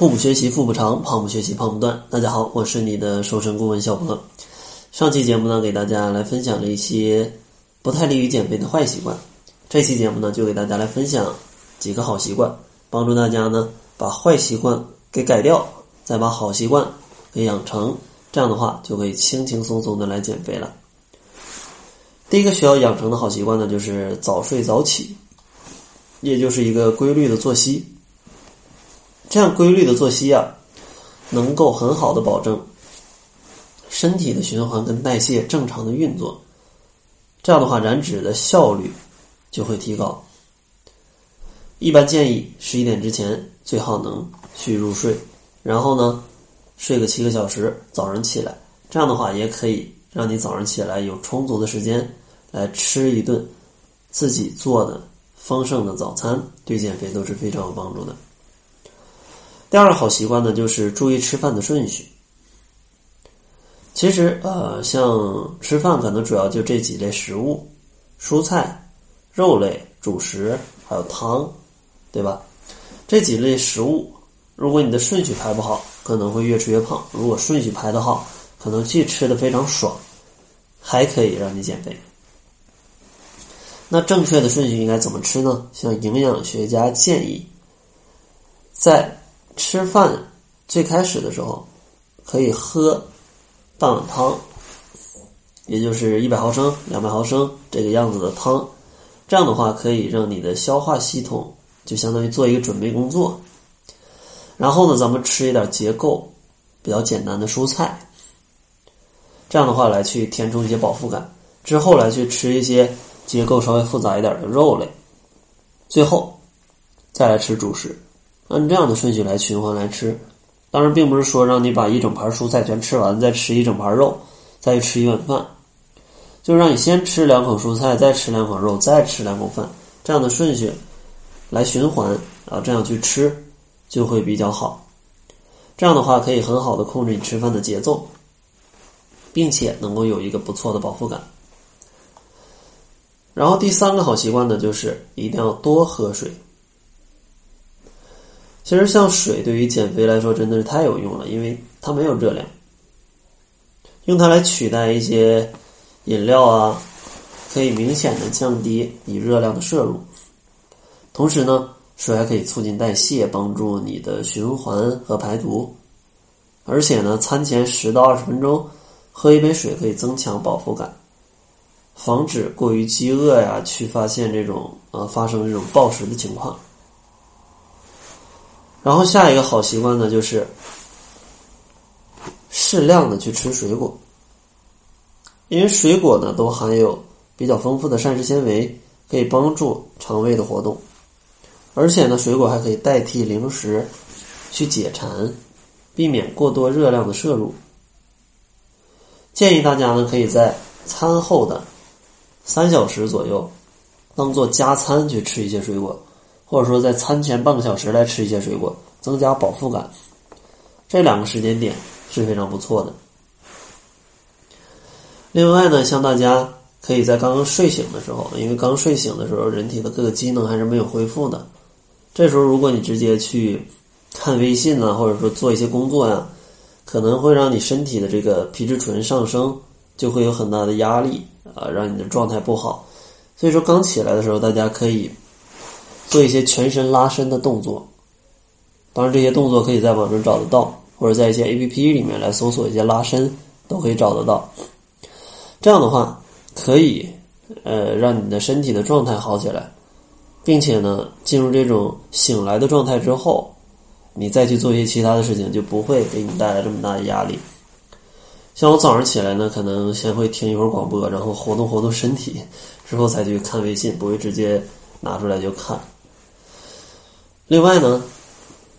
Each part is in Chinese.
腹部学习腹部长，胖不学习胖不断。大家好，我是你的瘦身顾问小博。上期节目呢，给大家来分享了一些不太利于减肥的坏习惯。这期节目呢，就给大家来分享几个好习惯，帮助大家呢把坏习惯给改掉，再把好习惯给养成。这样的话，就可以轻轻松松的来减肥了。第一个需要养成的好习惯呢，就是早睡早起，也就是一个规律的作息。这样规律的作息啊，能够很好的保证身体的循环跟代谢正常的运作。这样的话，燃脂的效率就会提高。一般建议十一点之前最好能去入睡，然后呢，睡个七个小时，早上起来。这样的话，也可以让你早上起来有充足的时间来吃一顿自己做的丰盛的早餐，对减肥都是非常有帮助的。第二个好习惯呢，就是注意吃饭的顺序。其实，呃，像吃饭可能主要就这几类食物：蔬菜、肉类、主食，还有汤，对吧？这几类食物，如果你的顺序排不好，可能会越吃越胖；如果顺序排得好，可能既吃的非常爽，还可以让你减肥。那正确的顺序应该怎么吃呢？像营养学家建议，在吃饭最开始的时候，可以喝半碗汤，也就是一百毫升、两百毫升这个样子的汤。这样的话，可以让你的消化系统就相当于做一个准备工作。然后呢，咱们吃一点结构比较简单的蔬菜，这样的话来去填充一些饱腹感。之后来去吃一些结构稍微复杂一点的肉类，最后再来吃主食。按这样的顺序来循环来吃，当然并不是说让你把一整盘蔬菜全吃完，再吃一整盘肉，再去吃一碗饭，就让你先吃两口蔬菜，再吃两口肉，再吃两口饭，这样的顺序来循环啊，这样去吃就会比较好。这样的话可以很好的控制你吃饭的节奏，并且能够有一个不错的饱腹感。然后第三个好习惯呢，就是一定要多喝水。其实像水对于减肥来说真的是太有用了，因为它没有热量，用它来取代一些饮料啊，可以明显的降低你热量的摄入。同时呢，水还可以促进代谢，帮助你的循环和排毒。而且呢，餐前十到二十分钟喝一杯水可以增强饱腹感，防止过于饥饿呀，去发现这种呃发生这种暴食的情况。然后下一个好习惯呢，就是适量的去吃水果，因为水果呢都含有比较丰富的膳食纤维，可以帮助肠胃的活动，而且呢，水果还可以代替零食去解馋，避免过多热量的摄入。建议大家呢可以在餐后的三小时左右，当做加餐去吃一些水果。或者说，在餐前半个小时来吃一些水果，增加饱腹感，这两个时间点是非常不错的。另外呢，像大家可以在刚刚睡醒的时候，因为刚睡醒的时候，人体的各个机能还是没有恢复的。这时候，如果你直接去看微信呢，或者说做一些工作呀，可能会让你身体的这个皮质醇上升，就会有很大的压力啊，让你的状态不好。所以说，刚起来的时候，大家可以。做一些全身拉伸的动作，当然这些动作可以在网上找得到，或者在一些 A P P 里面来搜索一些拉伸，都可以找得到。这样的话，可以呃让你的身体的状态好起来，并且呢，进入这种醒来的状态之后，你再去做一些其他的事情，就不会给你带来这么大的压力。像我早上起来呢，可能先会听一会儿广播，然后活动活动身体，之后才去看微信，不会直接拿出来就看。另外呢，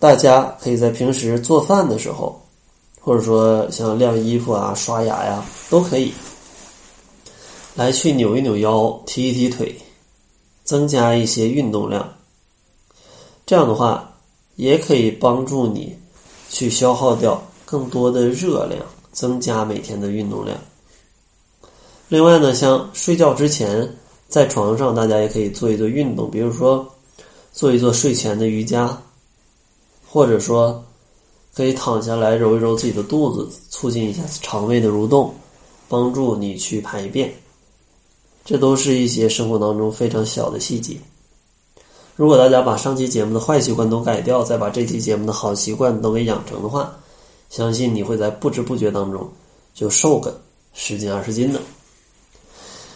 大家可以在平时做饭的时候，或者说像晾衣服啊、刷牙呀，都可以来去扭一扭腰、踢一踢腿，增加一些运动量。这样的话，也可以帮助你去消耗掉更多的热量，增加每天的运动量。另外呢，像睡觉之前在床上，大家也可以做一做运动，比如说。做一做睡前的瑜伽，或者说可以躺下来揉一揉自己的肚子，促进一下肠胃的蠕动，帮助你去排便。这都是一些生活当中非常小的细节。如果大家把上期节目的坏习惯都改掉，再把这期节目的好习惯都给养成的话，相信你会在不知不觉当中就瘦个十斤二十斤的。